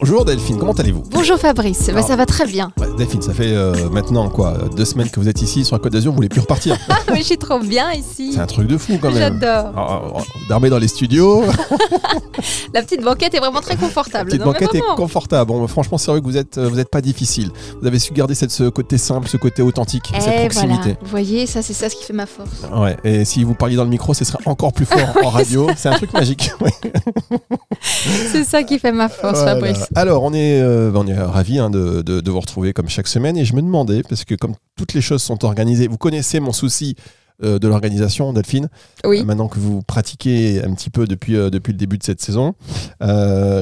Bonjour Delphine, comment allez-vous Bonjour Fabrice, bah, Alors- ça va très bien. Delphine, ça fait euh, maintenant quoi deux semaines que vous êtes ici sur la Côte d'Azur, vous voulez plus repartir Ah, mais je suis trop bien ici. C'est un truc de fou quand même. J'adore. Alors, alors, Dormez dans les studios, La petite banquette est vraiment très confortable. petite non, mais banquette est confortable. Bon, franchement, c'est vrai que vous êtes, euh, vous êtes pas difficile. Vous avez su garder cette, ce côté simple, ce côté authentique, cette Eh, proximité. voilà, vous voyez, ça c'est ça ce qui fait ma force. Ouais, et si vous parliez dans le micro, ce serait encore plus fort en radio. C'est un truc magique. C'est ça qui fait ma force Voilà. Fabrice. Alors, on est, euh, on est ravis hein, de, de- de vous retrouver comme chaque semaine. Et je me demandais, parce que comme toutes les choses sont organisées, vous connaissez mon souci euh, de l'organisation, Delphine. Oui. Euh, maintenant que vous pratiquez un petit peu depuis, depuis le début de cette saison,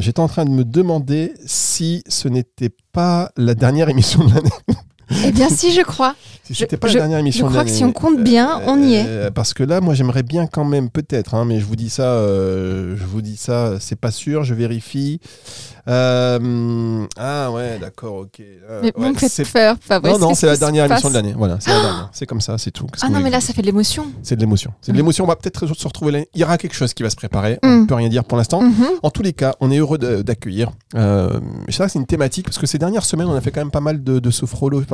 j'étais en train de me demander si ce n'était pas la dernière émission de l'année. Eh bien si je crois. Si Je- c'était pas je- la dernière émission je de crois que si on compte bien, on y est. Euh, Parce que là, moi, j'aimerais bien quand même, peut-être, hein, mais je vous dis ça, euh, je vous dis ça, c'est pas sûr, je vérifie. Euh, ah ouais, d'accord, ok. Euh, Mais ouais, me faites c'est- peur Fabrice. non, non, c'est la dernière émission de l'année. Voilà, c'est dernière. C'est comme ça, c'est tout. Ah non mais là ça fait de l'émotion. c'est de l'émotion. C'est de l'émotion. On va peut-être se retrouver. Il y aura quelque chose qui va se préparer. On Mm. ne peut rien dire pour l'instant. Mhm. En tous les cas, on est heureux d'accueillir. Euh, ça, c'est une thématique parce que ces dernières semaines, on a fait quand même pas mal de, de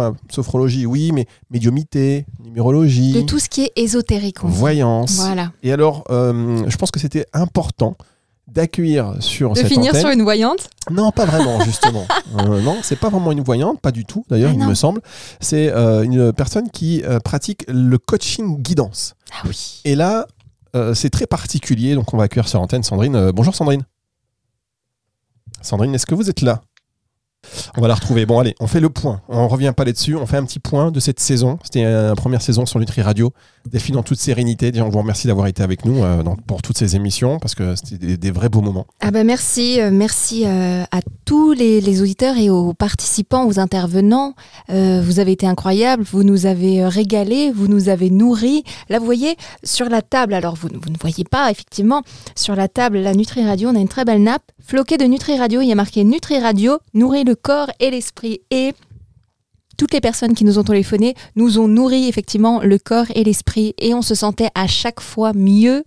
enfin, sophrologie, oui, mais médiumité, numérologie, De tout ce qui est ésotérique. on dit. voyance. Voilà. Et alors, euh, je pense que c'était important d'accueillir sur De cette finir antenne. sur une voyante. Non, pas vraiment, justement. Euh, non, c'est pas vraiment une voyante, pas du tout, d'ailleurs, Ah il non. me semble. C'est euh, une personne qui euh, pratique le coaching guidance. Ah oui. Et là, euh, c'est très particulier, donc on va accueillir sur antenne Sandrine. Euh, bonjour Sandrine. Sandrine, est-ce que vous êtes là? On va la retrouver. Bon, allez, on fait le point. On revient pas là-dessus. On fait un petit point de cette saison. C'était la première saison sur Nutri Radio. Delphine, en toute sérénité. On vous remercie d'avoir été avec nous euh, pour toutes ces émissions parce que c'était des, vrais beaux moments. Ah ben merci, euh, merci euh, à tous les, auditeurs et aux participants, aux intervenants. Vous avez été incroyables, vous nous avez régalés, vous nous avez nourris. Là, vous voyez, sur la table, alors vous, vous ne voyez pas, effectivement, sur la table, la Nutri Radio, on a une très belle nappe. Floquée de Nutri Radio, il y a marqué Nutri Radio, nourrit le corps et l'esprit. Et toutes les personnes qui nous ont téléphoné nous ont nourri effectivement le corps et l'esprit et on se sentait à chaque fois mieux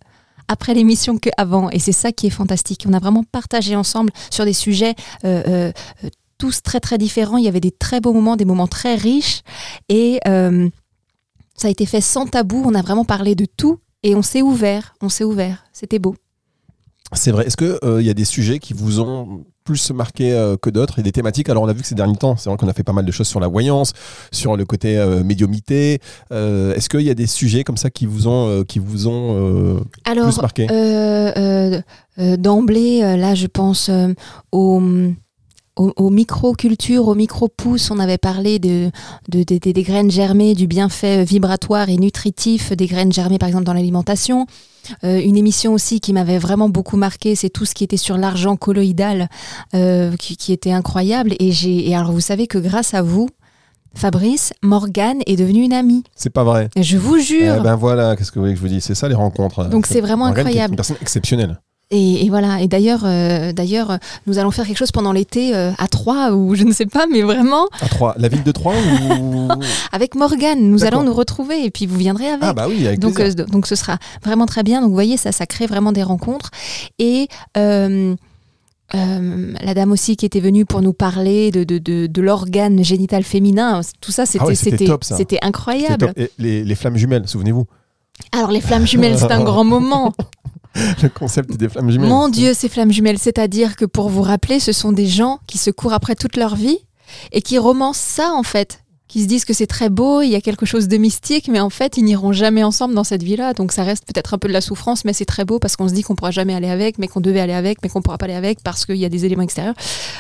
après l'émission qu'avant. Et c'est ça qui est fantastique. On a vraiment partagé ensemble sur des sujets euh, euh, tous très très différents. Il y avait des très beaux moments, des moments très riches. Et euh, ça a été fait sans tabou. On a vraiment parlé de tout et on s'est ouvert. On s'est ouvert. C'était beau. C'est vrai. Est-ce qu'il y a des sujets qui vous ont plus marqué euh, que d'autres et des thématiques Alors, on a vu que ces derniers temps, c'est vrai qu'on a fait pas mal de choses sur la voyance, sur le côté euh, médiumité. Euh, Est-ce qu'il y a des sujets comme ça qui vous ont, qui vous ont Alors, plus marqué? D'emblée, là, je pense au, au, au micro-culture, au micro-pouce. On avait parlé de, de- de- de- des graines germées, du bienfait vibratoire et nutritif des graines germées, par exemple, dans l'alimentation. Euh, une émission aussi qui m'avait vraiment beaucoup marqué, c'est tout ce qui était sur l'argent colloïdal, euh, qui, qui était incroyable. Et, j'ai, et alors, vous savez que grâce à vous, Fabrice, Morgane est devenue une amie. C'est pas vrai. Je vous jure. Eh ben voilà, qu'est-ce que vous voulez que je vous dise? C'est ça les rencontres. Donc c'est vraiment Morgane incroyable. Une personne exceptionnelle. Et, et voilà. Et d'ailleurs, euh, d'ailleurs, nous allons faire quelque chose pendant l'été euh, à Troyes ou je ne sais pas, mais vraiment À Troyes, la ville de Troyes ou avec Morgane, nous allons nous retrouver et puis vous viendrez avec. Ah bah oui, avec donc, euh, donc ce sera vraiment très bien. Donc vous voyez, ça, ça crée vraiment des rencontres. Et euh, la dame aussi qui était venue pour nous parler de, de, de, de l'organe génital féminin, tout ça, c'était Ah ouais, c'était ça. c'était C'était incroyable. top. Et les, les flammes jumelles, souvenez-vous Alors les flammes jumelles, c'est un grand moment. Le concept des flammes jumelles. Mon Dieu, ces flammes jumelles, c'est-à-dire que pour vous rappeler, ce sont des gens qui se courent après toute leur vie et qui romancent ça en fait, qui se disent que c'est très beau, il y a quelque chose de mystique, mais en fait, ils n'iront jamais ensemble dans cette vie-là. Donc ça reste peut-être un peu de la souffrance, mais c'est très beau parce qu'on se dit qu'on pourra jamais aller avec, mais qu'on devait aller avec, mais qu'on pourra pas aller avec parce qu'il y a des éléments extérieurs.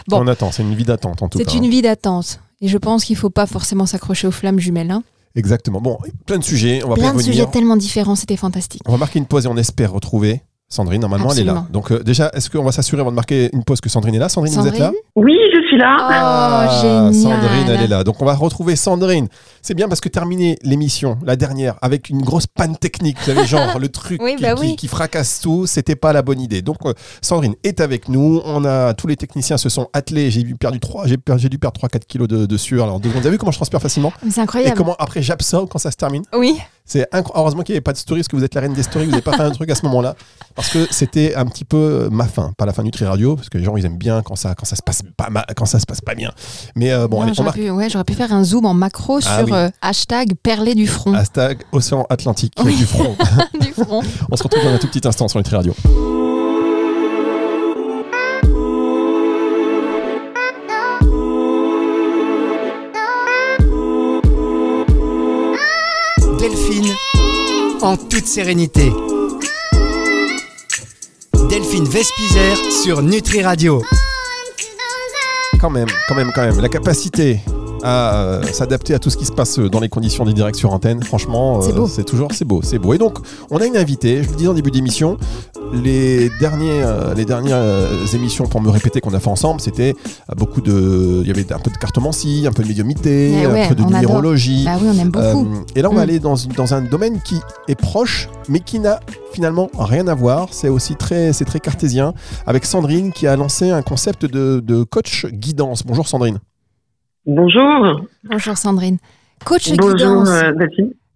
bon. On attend, c'est une vie d'attente en tout cas. C'est une vie d'attente. Et je pense qu'il faut pas forcément s'accrocher aux flammes jumelles. hein. Exactement. Bon, plein de sujets, on va Plein de revenir. sujets tellement différents, c'était fantastique. On va marquer une pause et on espère retrouver Sandrine, normalement, elle est là. Donc euh, déjà, est-ce qu'on va s'assurer avant de marquer une pause que Sandrine est là Sandrine, vous êtes là Sandrine Oui, je suis là. Oh, génial. Ah, Sandrine, elle est là. Donc on va retrouver Sandrine. C'est bien parce que terminer l'émission, la dernière, avec une grosse panne technique, vous savez, genre le truc Oui, qui, bah qui- oui. qui fracasse tout, c'était pas la bonne idée. Donc euh, Sandrine est avec nous. On a tous les techniciens se sont attelés. J'ai dû perdu 3, j'ai, per- j'ai dû perdre 3-4 kilos de, de sueur. Alors deux secondes. Vous avez vu comment je transpire facilement? C'est Et incroyable. comment après j'absorbe quand ça se termine? Oui. C'est heureusement qu'il n'y avait pas de story parce que vous êtes la reine des stories, vous n'avez pas fait un truc à ce moment-là parce que c'était un petit peu euh, ma fin, pas la fin du Tri Radio parce que les gens ils aiment bien quand ça quand ça se passe pas ma- quand ça se passe pas bien. Mais euh, bon, Non, allez, on j'aurais, pu, ouais, j'aurais pu faire un zoom en macro Ah sur oui. euh, hashtag perlé du front. hashtag Océan Atlantique Oui. du front. du front. on se retrouve dans un tout petit instant sur le Tri Radio. Delphine, en toute sérénité. Delphine Vespizer sur Nutri Radio. Quand même, quand même, quand même, la capacité à euh, s'adapter à tout ce qui se passe euh, dans les conditions des directs sur antenne, franchement, euh, C'est beau. c'est toujours, c'est beau, c'est beau. Et donc, on a une invitée, je vous le disais en début d'émission, les, derniers, euh, les dernières euh, émissions, pour me répéter, qu'on a fait ensemble, c'était euh, beaucoup de. Il y avait un peu de cartomancie, un peu de médiumité, Eh ouais, un peu de numérologie. Bah oui, on aime beaucoup. Euh, et là, on va Mm. aller dans, dans un domaine qui est proche, mais qui n'a finalement rien à voir. C'est aussi très, c'est très cartésien. Avec Sandrine qui a lancé un concept de, de coach guidance. Bonjour Sandrine. Bonjour. Bonjour Sandrine. Coach Bonjour, guidance.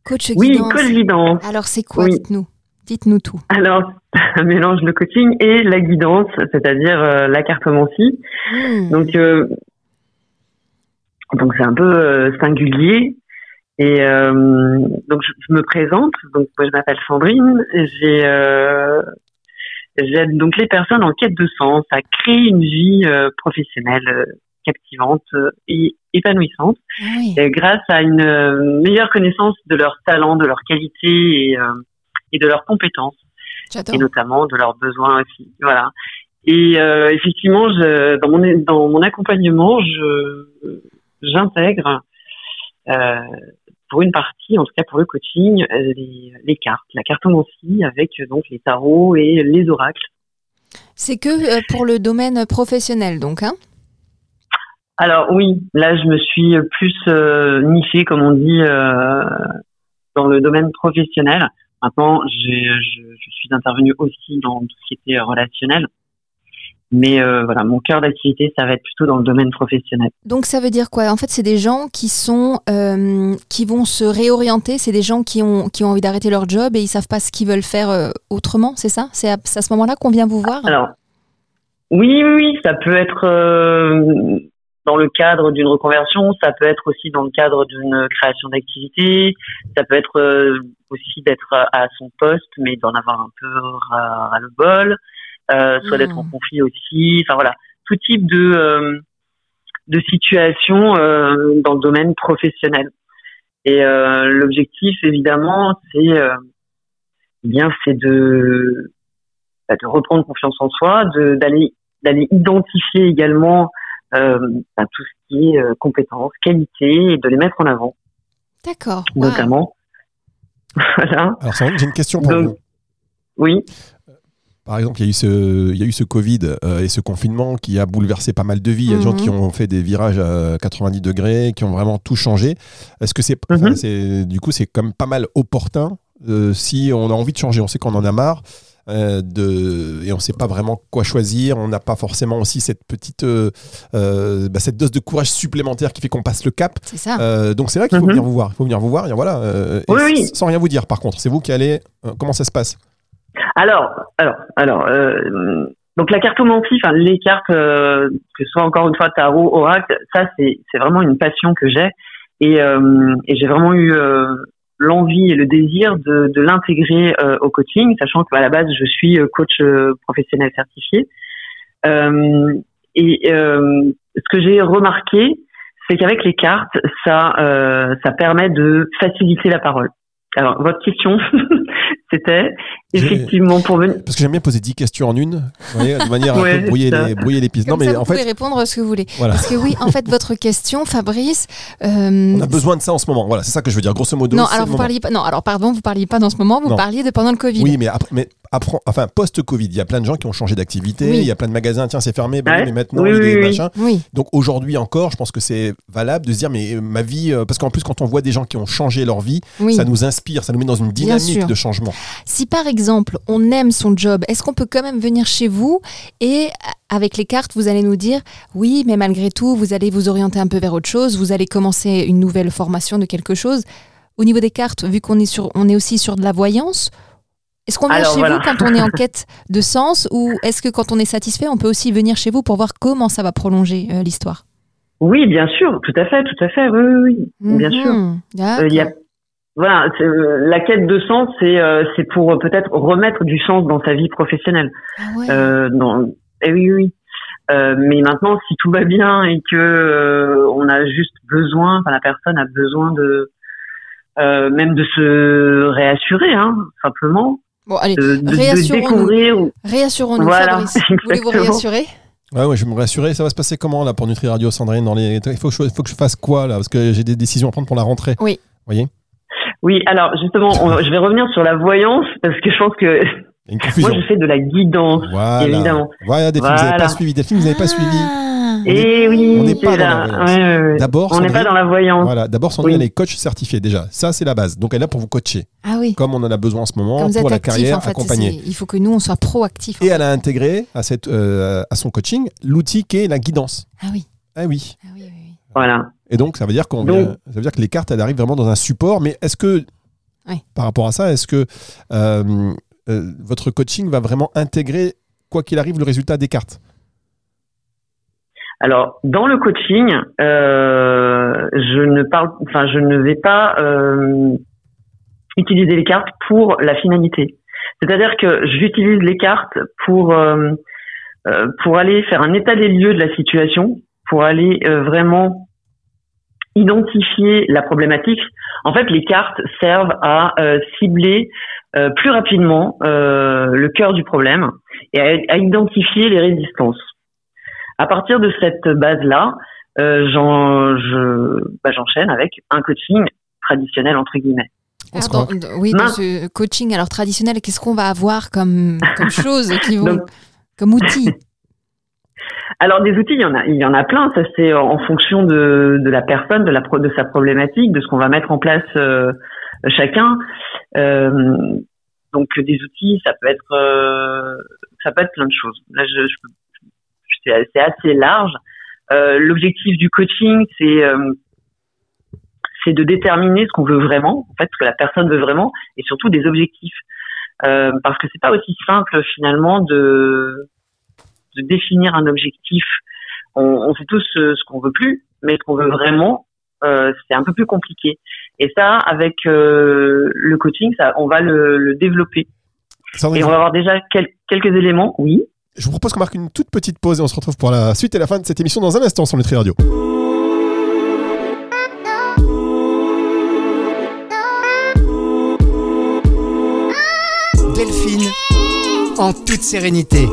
Coach Oui, guidance. coach guidance. Alors c'est quoi Oui. Dites-nous. Dites-nous tout. Alors, un mélange le coaching et la guidance, c'est-à-dire euh, la cartomancie. Hmm. Donc, euh, donc c'est un peu euh, singulier. Et donc, je, je me présente. Donc, moi, je m'appelle Sandrine. J'ai j'aide donc les personnes en quête de sens à créer une vie professionnelle captivante et épanouissante. Ah oui. grâce à une meilleure connaissance de leurs talents, de leurs qualités et, et de leurs compétences, et notamment de leurs besoins aussi. Voilà. Et euh, effectivement, je, dans mon dans mon accompagnement, je j'intègre euh, pour une partie, en tout cas pour le coaching, les, les cartes, la cartomancie avec donc les tarots et les oracles. C'est que euh, pour le domaine professionnel, donc. Hein? Alors oui, là je me suis plus euh, nichée, comme on dit, dans le domaine professionnel. Maintenant, je, je suis intervenue aussi dans tout ce qui était relationnel. Mais euh, voilà, mon cœur d'activité, ça va être plutôt dans le domaine professionnel. donc ça veut dire quoi? En fait, c'est des gens qui sont euh, qui vont se réorienter. C'est des gens qui ont qui ont envie d'arrêter leur job et ils savent pas ce qu'ils veulent faire euh, autrement. C'est ça? C'est à, ce moment-là qu'on vient vous voir? Alors, oui, oui, oui, ça peut être euh, dans le cadre d'une reconversion, ça peut être aussi dans le cadre d'une création d'activité, ça peut être euh, aussi d'être à son poste, mais d'en avoir un peu ras ras le bol, euh, soit d'être en Mhm. conflit aussi, enfin voilà, tout type de euh, de situation euh, dans le domaine professionnel. Et euh, l'objectif, évidemment, c'est euh, eh bien, c'est de bah, de reprendre confiance en soi, de d'aller d'aller identifier également euh, bah, tout ce qui est euh, compétences, qualités, et de les mettre en avant, D'accord. Wow. notamment. voilà. Alors j'ai une question pour Donc- vous. Oui. Par exemple, il y a eu ce, il y a eu ce Covid euh, et ce confinement qui a bouleversé pas mal de vies. Il y a des gens Mhm. qui ont fait des virages à 90 degrés, qui ont vraiment tout changé. Est-ce que c'est, Mhm. c'est, du coup, c'est quand même pas mal opportun euh, si on a envie de changer? On sait qu'on en a marre. Euh, de, et on ne sait pas vraiment quoi choisir. On n'a pas forcément aussi cette petite, euh, euh, bah, cette dose de courage supplémentaire qui fait qu'on passe le cap. C'est ça. Euh, donc c'est vrai qu'il faut Mhm. venir vous voir. Il faut venir vous voir. Et voilà. euh, et Oui, oui. Sans rien vous dire. Par contre, c'est vous qui allez. euh, comment ça se passe? Alors, alors, alors, euh, donc la cartomancie, enfin les cartes, euh, que ce soit encore une fois tarot, oracle, ça c'est c'est vraiment une passion que j'ai et, euh, et j'ai vraiment eu euh, l'envie et le désir de, de l'intégrer euh, au coaching, sachant qu'à la base je suis euh, coach euh, professionnel certifié. Euh, et ce que j'ai remarqué, c'est qu'avec les cartes, ça, ça permet de faciliter la parole. Alors, votre question, c'était effectivement pour venir. Parce que j'aime bien poser 10 questions en une, vous voyez, de manière à un peu brouiller les, brouiller les pistes. Comme non, mais ça, vous en fait, pouvez répondre à ce que vous voulez. voilà. Parce que oui, en fait, votre question, Fabrice. euh, On a besoin de ça en ce moment. Voilà, c'est ça que je veux dire. Grosso modo. non, alors vous parliez pas. Non, alors pardon, vous parliez pas dans ce moment. Vous Non. parliez de pendant le Covid. Oui, mais après, mais apprend, enfin post-Covid, il y a plein de gens qui ont changé d'activité, Oui. il y a plein de magasins, tiens c'est fermé, bah Ouais. mais maintenant Oui, il y a des oui, machins. Oui. Donc aujourd'hui encore, je pense que c'est valable de se dire mais euh, ma vie, euh, parce qu'en plus quand on voit des gens qui ont changé leur vie, Oui. ça nous inspire, ça nous met dans une dynamique de changement. Si par exemple on aime son job, est-ce qu'on peut quand même venir chez vous et avec les cartes, vous allez nous dire oui, mais malgré tout, vous allez vous orienter un peu vers autre chose, vous allez commencer une nouvelle formation de quelque chose. Au niveau des cartes, vu qu'on est sur, on est aussi sur de la voyance. Est-ce qu'on vient Alors, chez voilà. vous quand on est en quête de sens ou est-ce que quand on est satisfait, on peut aussi venir chez vous pour voir comment ça va prolonger euh, l'histoire? Oui, bien sûr, tout à fait, tout à fait, oui, oui, oui. Bien sûr. Mhm. Euh, il y a- D'accord. Voilà, euh, la quête de sens, c'est euh, c'est pour euh, peut-être remettre du sens dans sa vie professionnelle. Ah ouais. Euh, dans, eh oui, oui. Euh, mais maintenant, si tout va bien et que euh, on a juste besoin, enfin la personne a besoin de euh, même de se réassurer, hein, simplement, Bon, allez, de, de- de réassurons-nous. découvrir. ou- réassurons-nous, Voilà, Fabrice. Voulez-vous exactement. réassurer? Ouais, ouais, je vais me rassurer, ça va se passer comment là pour Nutri Radio, Sandrine dans les... Il faut que, je, faut que je fasse quoi là? Parce que j'ai des décisions à prendre pour la rentrée. Oui. voyez? Oui, alors justement, on- je vais revenir sur la voyance parce que je pense que une moi je fais de la guidance, Voilà. évidemment. Voilà, Delphine, vous n'avez Voilà. pas suivi. Delphine, vous n'avez pas suivi. Ah. On Et oui, on n'est pas dans la voyance. Ouais, ouais, ouais. D'abord, On n'est pas Sandrine- dans la voyance. Voilà, d'abord Sandrine Oui. elle est coach certifiée déjà. Ça c'est la base. Donc elle est là pour vous coacher, Ah oui. comme on en a besoin en ce moment Comme pour la actif, carrière en fait, accompagnée. il faut que nous, on soit proactifs. Et fait. elle a intégré à, cette, euh, à son coaching l'outil qui est la guidance. Ah oui. Ah oui. Ah oui, oui. Voilà. Et donc ça veut dire qu'on vient- ça veut dire que les cartes elles arrivent vraiment dans un support. Mais est-ce que Oui. par rapport à ça, est-ce que euh, euh, votre coaching va vraiment intégrer quoi qu'il arrive le résultat des cartes? Alors, dans le coaching, euh, je ne parle, enfin, je ne vais pas euh, utiliser les cartes pour la finalité. C'est-à-dire que j'utilise les cartes pour euh, pour aller faire un état des lieux de la situation, pour aller euh, vraiment identifier la problématique. En fait, les cartes servent à euh, cibler euh, plus rapidement euh, le cœur du problème et à, à identifier les résistances. À partir de cette base-là, euh, j'en- je- bah, j'enchaîne avec un coaching traditionnel entre guillemets. Oui, dans ce coaching alors traditionnel, qu'est-ce qu'on va avoir comme, comme choses qui vont, Donc- comme outils Alors des outils, il y en a, il y en a plein. Ça c'est en fonction de, la personne, de la de sa problématique, de ce qu'on va mettre en place euh, chacun. Euh, donc des outils, ça peut être, euh, ça peut être plein de choses. Là, c'est assez large. L'objectif du coaching, c'est c'est de déterminer ce qu'on veut vraiment, en fait, ce que la personne veut vraiment, et surtout des objectifs. Parce que c'est pas aussi simple finalement de de définir un objectif. On, on sait tous ce, ce qu'on veut plus, mais ce qu'on veut vraiment, euh, c'est un peu plus compliqué. Et ça, avec euh, le coaching, ça, on va le, le développer. Sandrine, Et on va avoir déjà quel- quelques éléments, oui. je vous propose qu'on marque une toute petite pause et on se retrouve pour la suite et la fin de cette émission dans un instant sur Nutri Radio. Delphine, en toute sérénité.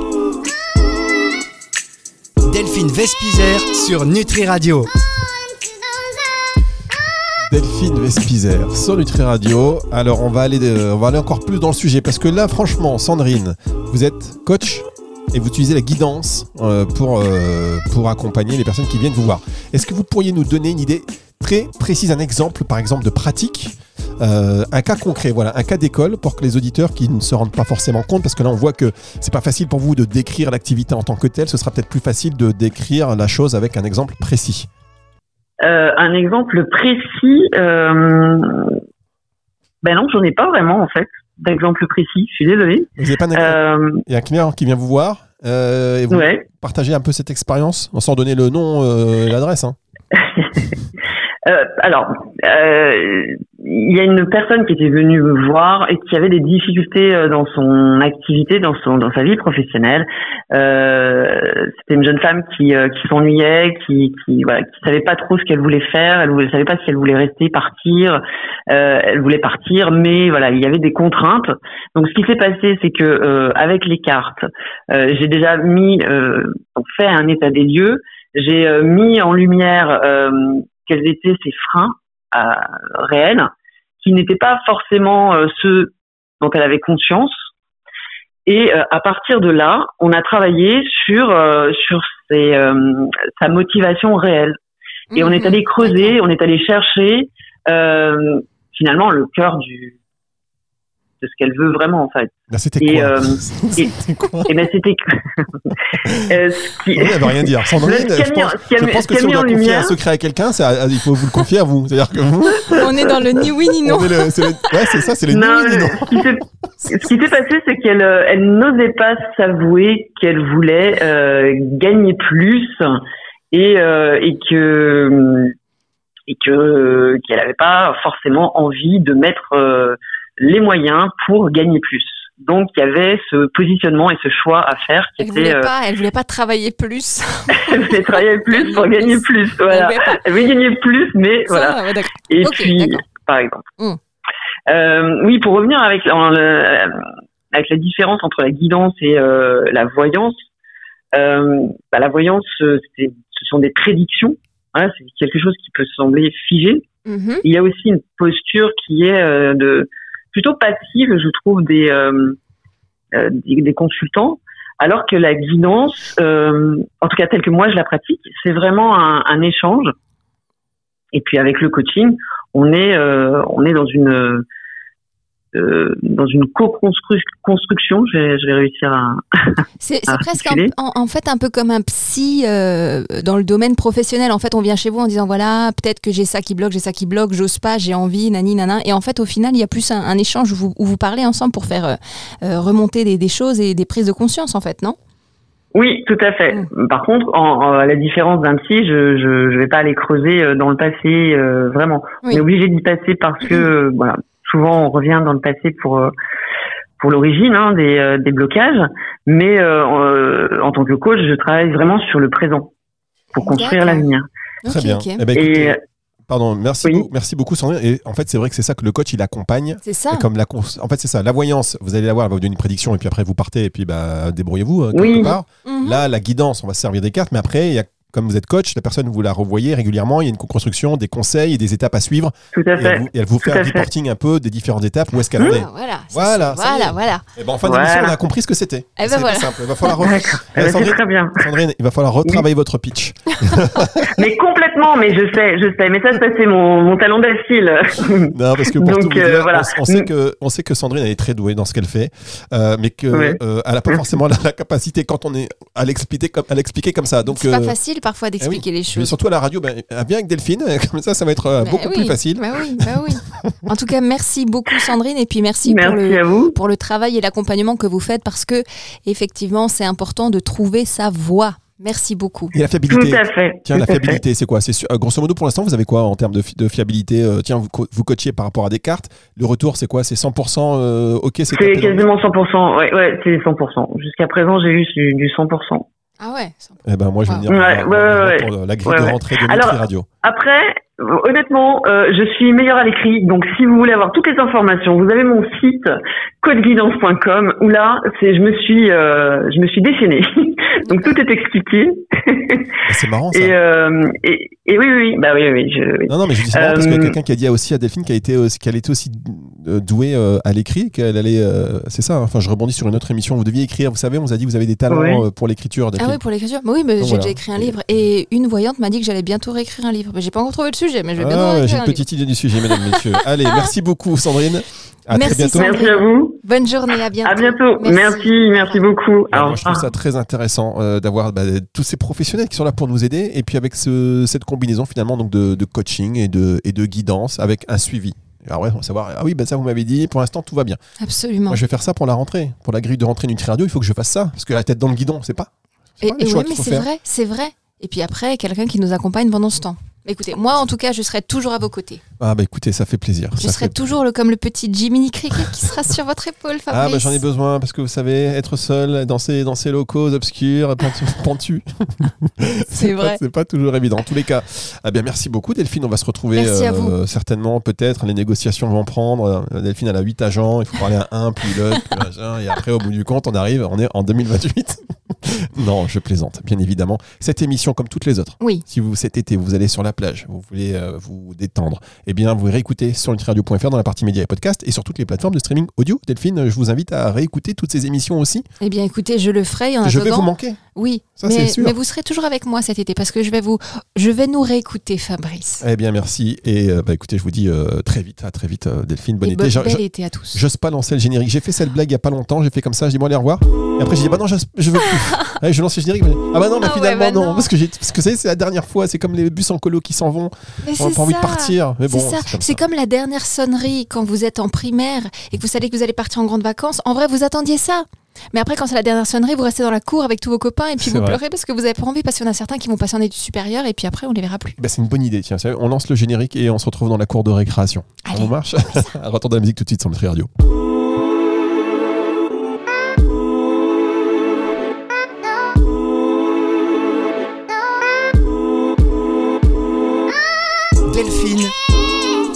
Delphine Vespizer sur Nutri Radio. Delphine Vespizer sur Nutri Radio. Alors on va aller, on encore plus dans le sujet parce que là, franchement, Sandrine, vous êtes coach et vous utilisez la guidance euh, euh, pour accompagner les personnes qui viennent vous voir. Est-ce que vous pourriez nous donner une idée très précise, un exemple par exemple de pratique euh, un cas concret, voilà, un cas d'école pour que les auditeurs qui ne se rendent pas forcément compte, parce que là on voit que c'est pas facile pour vous de décrire l'activité en tant que telle, ce sera peut-être plus facile de décrire la chose avec un exemple précis. Euh, un exemple précis, euh, ben non, j'en ai pas vraiment en fait d'exemple précis. Je suis désolée. Vous n'avez pas un exemple Euh, Il y a un client qui vient vous voir et vous ouais. partagez un peu cette expérience, sans donner le nom et l'adresse. hein. Euh, alors, euh, il y a une personne qui était venue me voir et qui avait des difficultés euh, dans son activité, dans son dans sa vie professionnelle. Euh, C'était une jeune femme qui euh, qui s'ennuyait, qui qui voilà, qui savait pas trop ce qu'elle voulait faire. Elle ne savait pas si elle voulait rester, partir. Euh, elle voulait partir, mais voilà, il y avait des contraintes. Donc, ce qui s'est passé, c'est que avec les cartes, j'ai déjà mis fait un état des lieux. J'ai mis en lumière quels étaient ces freins euh, réels, qui n'étaient pas forcément euh, ceux dont elle avait conscience. Et euh, à partir de là, on a travaillé sur sur ses, sa motivation réelle. Et on est Mhm. allé creuser, on est allé chercher finalement le cœur du de ce qu'elle veut vraiment en fait. Là, c'était Et, quoi euh, C'était quoi Et ben c'était euh, qui- Sandrine, elle veut rien dire. Sandrine, Ce qui a je mis en- pense, ce qui a je mis- pense que si on doit confier lumière- un secret à quelqu'un, c'est à- il faut vous le confier à vous. C'est-à-dire que vous, On est dans le ni oui ni non. le- c'est le- ouais, c'est ça, c'est Non, ni oui, ni non. ce qui s'est- passé, c'est qu'elle euh, elle n'osait pas s'avouer qu'elle voulait euh, gagner plus et, euh, et que et que qu'elle n'avait pas forcément envie de mettre euh, les moyens pour gagner plus. Donc il y avait ce positionnement et ce choix à faire qui Elle était voulait euh, pas, elle voulait pas travailler plus. elle voulait travailler plus pour Gagner plus. Voilà. Elle voulait gagner plus, mais Ça, voilà. ouais. Et puis, par exemple. Mm. Euh, oui, pour revenir avec, en, le- avec la différence entre la guidance et euh, la voyance, euh, bah, la voyance, ce sont des prédictions. Voilà, c'est quelque chose qui peut sembler figé. Mhm. Il y a aussi une posture qui est de plutôt passive, je trouve, des, euh, euh, des, consultants, alors que la guidance, euh, en tout cas telle que moi je la pratique, c'est vraiment un, échange. Et puis avec le coaching, on est on est dans une euh, dans une co-construction. Je vais, je vais réussir à. C'est presque un- en, en fait un peu comme un psy euh, dans le domaine professionnel. En fait, on vient chez vous en disant voilà, peut-être que j'ai ça qui bloque, j'ai ça qui bloque, j'ose pas, j'ai envie, nani, nana. Et en fait, au final, il y a plus un, un échange où vous, où vous parlez ensemble pour faire euh, remonter des, des choses et des prises de conscience, en fait, non? Oui, tout à fait. Par contre, en, en- à la différence d'un psy, je, je je vais pas aller creuser dans le passé vraiment. Oui. On est obligé d'y passer parce que voilà, souvent on revient dans le passé pour euh, pour l'origine hein, des euh, des blocages, mais euh, en tant que coach, je travaille vraiment sur le présent pour construire l'avenir. Très bien. Eh ben, écoutez, Et pardon, merci, Oui. beaucoup, merci beaucoup, Sandrine. Et en fait, c'est vrai que c'est ça que le coach, il accompagne. C'est ça. Et comme la en fait, c'est ça. La voyance, vous allez la voir, elle va vous donner une prédiction, et puis après, vous partez, et puis bah, débrouillez-vous euh, quelque Oui. part. Mhm. Là, la guidance, on va se servir des cartes, mais après, il y a, comme vous êtes coach, la personne, vous la revoyez régulièrement, il y a une co-construction, des conseils et des étapes à suivre. tout à Et fait. elle vous, et elle vous fait un fait. reporting un peu des différentes étapes, où est-ce qu'elle en est. Ah, voilà. Voilà, voilà, voilà. Et ben, en fin Voilà. d'émission, on a compris ce que c'était. Eh ben C'est voilà. simple. Il va falloir, re-. Eh ben, Sandrine, très bien. Sandrine, il va falloir retravailler votre pitch. Mais complètement, mais je sais, je sais. Mais ça, ça c'est mon, mon talent d'Achille. Non, parce que pour Donc, tout vous euh, dire, voilà. on, on sait que, on sait que Sandrine, elle est très douée dans ce qu'elle fait, euh, mais qu'elle Ouais. n'a pas forcément la, la capacité quand on est à l'expliquer comme, à l'expliquer comme ça. Donc, C'est pas euh, facile parfois d'expliquer les mais choses. surtout à la radio, ben, euh, viens avec Delphine, comme ça, ça va être euh, Bah beaucoup oui, plus facile. bah oui, bah oui. En tout cas, merci beaucoup Sandrine et puis merci, pour Merci le à vous. pour le travail et l'accompagnement que vous faites parce que effectivement, c'est important de trouver sa voie. Merci beaucoup. Et la Tout fiabilité. à fait. Tiens, tout la fiabilité, c'est quoi? C'est euh, grosso modo pour l'instant, vous avez quoi en termes de, fi- de fiabilité Euh, Tiens, vous, co- vous coachiez par rapport à des cartes. Le retour, c'est quoi? C'est 100% euh, OK C'est le- quasiment 100%. Ouais, ouais, c'est 100%. Jusqu'à présent, j'ai eu du, du 100%. Ah ouais. Eh ben moi, je vais venir Ouais, voir- ouais, ouais, pour la grille ouais, de ouais. rentrée de Alors- Nutri Radio. Après, honnêtement, euh, je suis meilleure à l'écrit. Donc, si vous voulez avoir toutes les informations, vous avez mon site codeguidance.com où là, c'est, je me suis, euh, je me suis déchaînée. donc, tout est expliqué. Eh, C'est marrant ça. et, euh, et, et oui, oui, oui, bah oui, oui. Je, oui. Non, non, mais je dis ça parce qu'il y a Euh, quelqu'un qui a dit aussi à Delphine qu'elle était, aussi- qu'elle était aussi douée euh, à l'écrit, qu'elle allait. euh, c'est ça, hein. enfin, je rebondis sur une autre émission. Vous deviez écrire, vous savez, on vous a dit que vous avez des talents Oui. euh, pour l'écriture. Ah oui, pour l'écriture. Bah oui, mais j'ai voilà. déjà écrit un livre et une voyante m'a dit que j'allais bientôt réécrire un livre. Mais j'ai pas encore trouvé le sujet, mais je vais bientôt Ah, réécrire j'ai un une livre. petite idée du sujet, mesdames, messieurs. Allez, merci beaucoup, Sandrine. À Merci, très bientôt. Sandrine. Merci à vous. Bonne journée, à bientôt. À bientôt. Merci, merci, beaucoup. Moi, je trouve ça très intéressant euh, d'avoir bah, tous ces professionnels qui sont là pour nous aider et puis avec ce- cette combinaison finalement donc de, de coaching et de, et de guidance avec un suivi. Alors ouais, on va savoir, ah oui, bah ça vous m'avez dit, pour l'instant tout va bien. Absolument. Moi je vais faire ça pour la rentrée, pour la grille de rentrée Nutri Radio, il faut que je fasse ça, parce que la tête dans le guidon, c'est pas. Et, pas et ouais, mais c'est vrai, c'est vrai. Et puis après, quelqu'un qui nous accompagne pendant ce temps. Écoutez, moi en tout cas, je serai toujours à vos côtés. Ah bah écoutez, ça fait plaisir. Je ça serai fait- toujours le, comme le petit Jiminy Cricket qui sera sur votre épaule, Fabrice. Ah bah j'en ai besoin parce que vous savez, être seul dans ces, dans ces locaux obscurs, pentus, C'est vrai. C'est pas toujours évident. En tous les cas, ah bien merci beaucoup Delphine. On va se retrouver vous. certainement, peut-être. Les négociations vont prendre. Euh, Delphine, elle a 8 agents. Il faut parler à un, puis l'autre. Et après, au bout du compte, on arrive, on est en 2028. Non, je plaisante, bien évidemment. Cette émission, comme toutes les autres, Oui. si vous cet été vous allez sur la plage, vous voulez euh, vous détendre, eh bien vous réécoutez sur nutriradio.fr dans la partie médias et podcasts et sur toutes les plateformes de streaming audio. Delphine, je vous invite à réécouter toutes ces émissions aussi. Eh bien, écoutez, je le ferai en je vais vous manquer. Oui, Ça, mais, sûr. mais vous serez toujours avec moi cet été parce que je vais vous, je vais nous réécouter, Fabrice. Eh bien merci et euh, bah, écoutez, je vous dis euh, très vite, à très vite Delphine, bon Et été. bo- Je- bel je- été à tous. J'ose pas lancer le générique. J'ai fait cette blague il y a pas longtemps. J'ai fait comme ça. J'ai dit bon allez au revoir. Et après j'ai dit bah non je, je veux plus. Allez, je lance le générique. mais- Ah bah non mais Ah ouais, finalement bah non. non. parce que parce que c'est c'est la dernière fois. C'est comme les bus en colo qui s'en vont. Mais On n'a c'est pas envie de partir. Mais bon c'est ça. c'est comme la dernière sonnerie quand vous êtes en primaire et que vous savez que vous allez partir en grande vacances. En vrai, vous attendiez ça. Mais après, quand c'est la dernière sonnerie, vous restez dans la cour avec tous vos copains et puis vous vrai. pleurez parce que vous avez pas envie, parce qu'il y en a certains qui vont passer en études supérieures et puis après, on les verra plus. Bah, c'est une bonne idée. Tiens, on lance le générique et on se retrouve dans la cour de récréation. Allez. vous marche Retour de la musique tout de suite sur Nutri Radio.